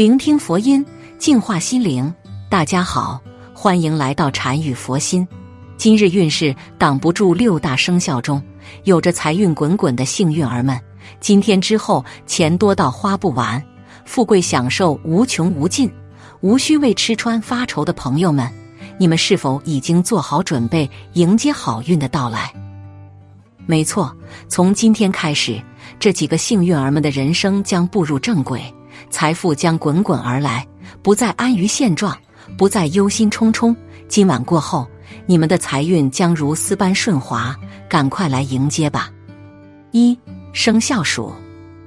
聆听佛音，净化心灵。大家好，欢迎来到禅语佛心。今日运势挡不住六大生肖中有着财运滚滚的幸运儿们，今天之后钱多到花不完，富贵享受无穷无尽，无需为吃穿发愁的朋友们，你们是否已经做好准备迎接好运的到来？没错，从今天开始，这几个幸运儿们的人生将步入正轨。财富将滚滚而来，不再安于现状，不再忧心忡忡。今晚过后，你们的财运将如丝般顺滑，赶快来迎接吧！一生肖鼠，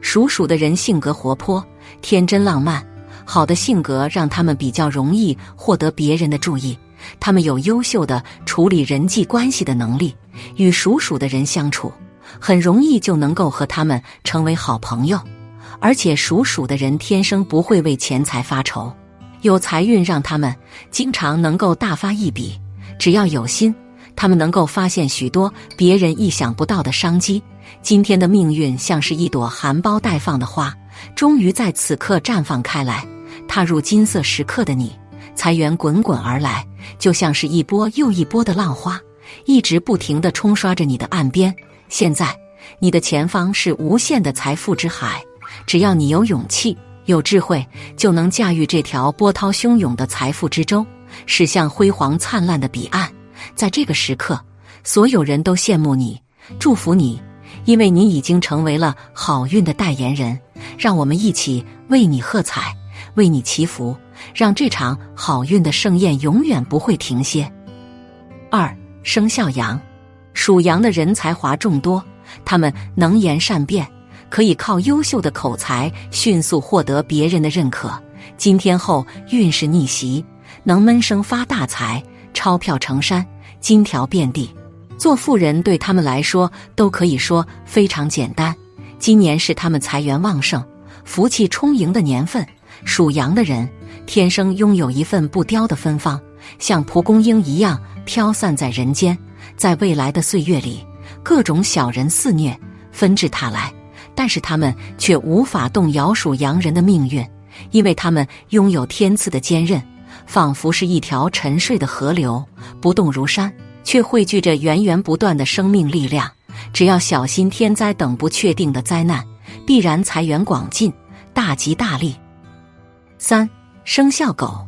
属鼠的人性格活泼、天真浪漫，好的性格让他们比较容易获得别人的注意。他们有优秀的处理人际关系的能力，与属鼠的人相处，很容易就能够和他们成为好朋友。而且属鼠的人天生不会为钱财发愁，有财运让他们经常能够大发一笔。只要有心，他们能够发现许多别人意想不到的商机。今天的命运像是一朵含苞待放的花，终于在此刻绽放开来。踏入金色时刻的你，财源滚滚而来，就像是一波又一波的浪花，一直不停的冲刷着你的岸边。现在，你的前方是无限的财富之海。只要你有勇气、有智慧，就能驾驭这条波涛汹涌的财富之舟，驶向辉煌灿烂的彼岸。在这个时刻，所有人都羡慕你，祝福你，因为你已经成为了好运的代言人。让我们一起为你喝彩，为你祈福，让这场好运的盛宴永远不会停歇。二生肖羊，属羊的人才华众多，他们能言善辩。可以靠优秀的口才迅速获得别人的认可。今天后运势逆袭，能闷声发大财，钞票成山，金条遍地。做富人对他们来说都可以说非常简单。今年是他们财源旺盛、福气充盈的年份。属羊的人天生拥有一份不凋的芬芳，像蒲公英一样飘散在人间。在未来的岁月里，各种小人肆虐，纷至沓来。但是他们却无法动摇属羊人的命运，因为他们拥有天赐的坚韧，仿佛是一条沉睡的河流，不动如山，却汇聚着源源不断的生命力量。只要小心天灾等不确定的灾难，必然财源广进，大吉大利。三生肖狗，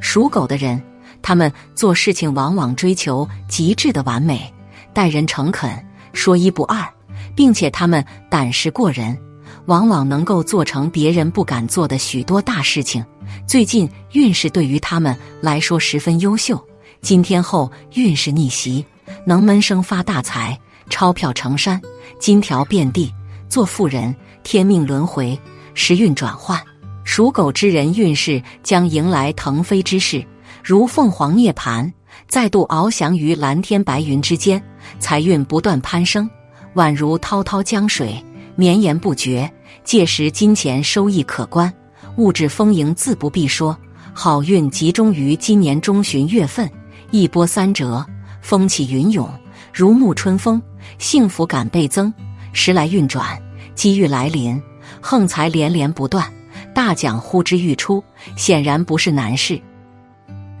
属狗的人，他们做事情往往追求极致的完美，待人诚恳，说一不二。并且他们胆识过人，往往能够做成别人不敢做的许多大事情。最近运势对于他们来说十分优秀，今天后运势逆袭，能闷声发大财，钞票成山，金条遍地，做富人。天命轮回，时运转换，属狗之人运势将迎来腾飞之势，如凤凰涅槃，再度翱翔于蓝天白云之间，财运不断攀升。宛如滔滔江水，绵延不绝。届时金钱收益可观，物质丰盈自不必说。好运集中于今年中旬月份，一波三折，风起云涌，如沐春风，幸福感倍增。时来运转，机遇来临，横财连连不断，大奖呼之欲出，显然不是难事。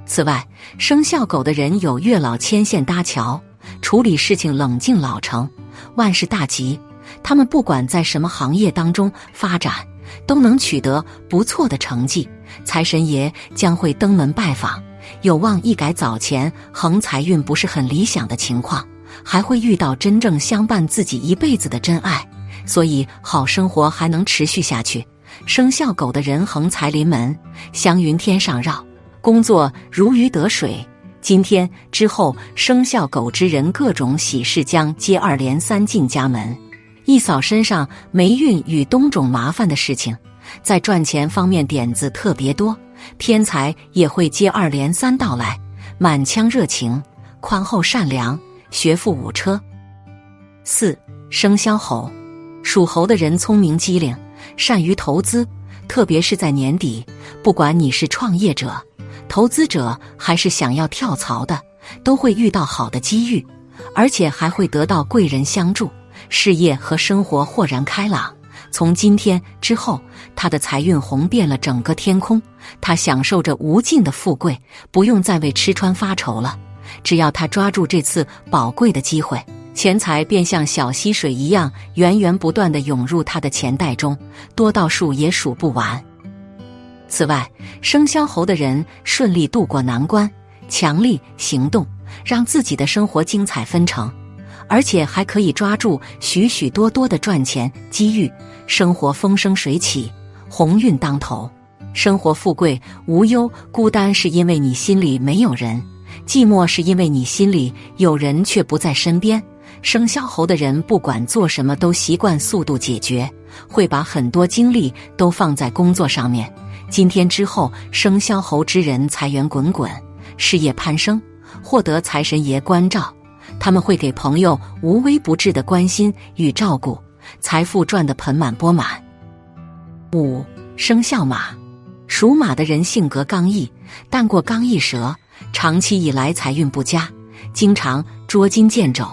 此外，生肖狗的人有月老牵线搭桥，处理事情冷静老成。万事大吉，他们不管在什么行业当中发展，都能取得不错的成绩。财神爷将会登门拜访，有望一改早前横财运不是很理想的情况，还会遇到真正相伴自己一辈子的真爱，所以好生活还能持续下去。生肖狗的人横财临门，祥云天上绕，工作如鱼得水。今天之后，生肖狗之人各种喜事将接二连三进家门，一扫身上霉运与冬种麻烦的事情，在赚钱方面点子特别多，偏财也会接二连三到来，满腔热情，宽厚善良，学富五车。四生肖猴，属猴的人聪明机灵，善于投资，特别是在年底，不管你是创业者。投资者还是想要跳槽的，都会遇到好的机遇，而且还会得到贵人相助，事业和生活豁然开朗。从今天之后，他的财运红遍了整个天空，他享受着无尽的富贵，不用再为吃穿发愁了。只要他抓住这次宝贵的机会，钱财便像小溪水一样源源不断的涌入他的钱袋中，多到数也数不完。此外，生肖猴的人顺利度过难关，强力行动，让自己的生活精彩纷呈。而且还可以抓住许许多多的赚钱机遇，生活风生水起，鸿运当头，生活富贵无忧。孤单是因为你心里没有人，寂寞是因为你心里有人却不在身边。生肖猴的人不管做什么都习惯速度解决，会把很多精力都放在工作上面。今天之后，生肖猴之人财源滚滚，事业攀升，获得财神爷关照。他们会给朋友无微不至的关心与照顾，财富赚得盆满钵满。五生肖马，属马的人性格刚毅，但过刚毅蛇，长期以来财运不佳，经常捉襟见肘，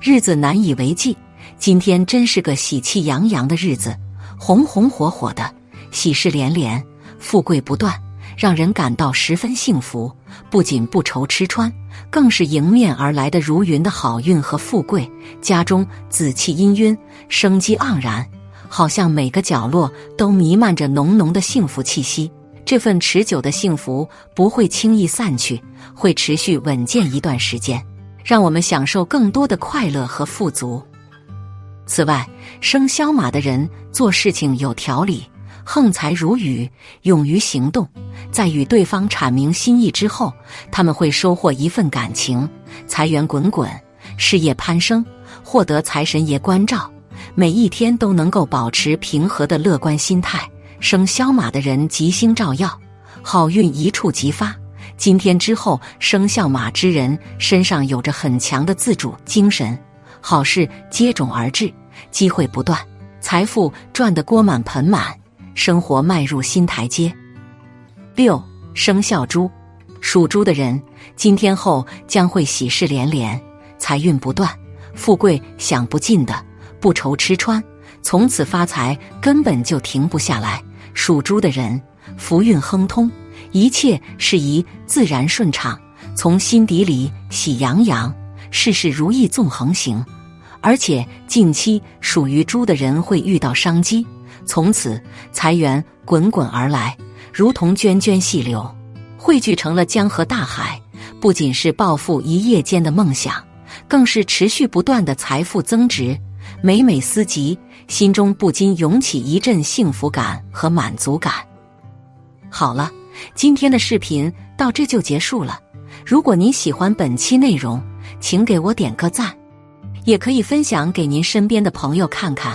日子难以为继。今天真是个喜气洋洋的日子，红红火火的，喜事连连，富贵不断，让人感到十分幸福。不仅不愁吃穿。更是迎面而来的如云的好运和富贵，家中紫气氤氲，生机盎然，好像每个角落都弥漫着浓浓的幸福气息。这份持久的幸福不会轻易散去，会持续稳健一段时间，让我们享受更多的快乐和富足。此外，生肖马的人做事情有条理。横财如雨，勇于行动，在与对方阐明心意之后，他们会收获一份感情，财源滚滚，事业攀升，获得财神爷关照，每一天都能够保持平和的乐观心态。生肖马的人吉星照耀，好运一触即发。今天之后，生肖马之人身上有着很强的自主精神，好事接踵而至，机会不断，财富赚得锅满盆满。生活迈入新台阶。六生肖猪，属猪的人今天后将会喜事连连，财运不断，富贵享不尽的，不愁吃穿，从此发财根本就停不下来。属猪的人福运亨通，一切事宜自然顺畅，从心底里喜洋洋，事事如意纵横行。而且近期属于猪的人会遇到商机。从此财源滚滚而来，如同涓涓细流，汇聚成了江河大海。不仅是暴富一夜间的梦想，更是持续不断的财富增值。每每思及，心中不禁涌起一阵幸福感和满足感。好了，今天的视频到这就结束了。如果您喜欢本期内容，请给我点个赞，也可以分享给您身边的朋友看看。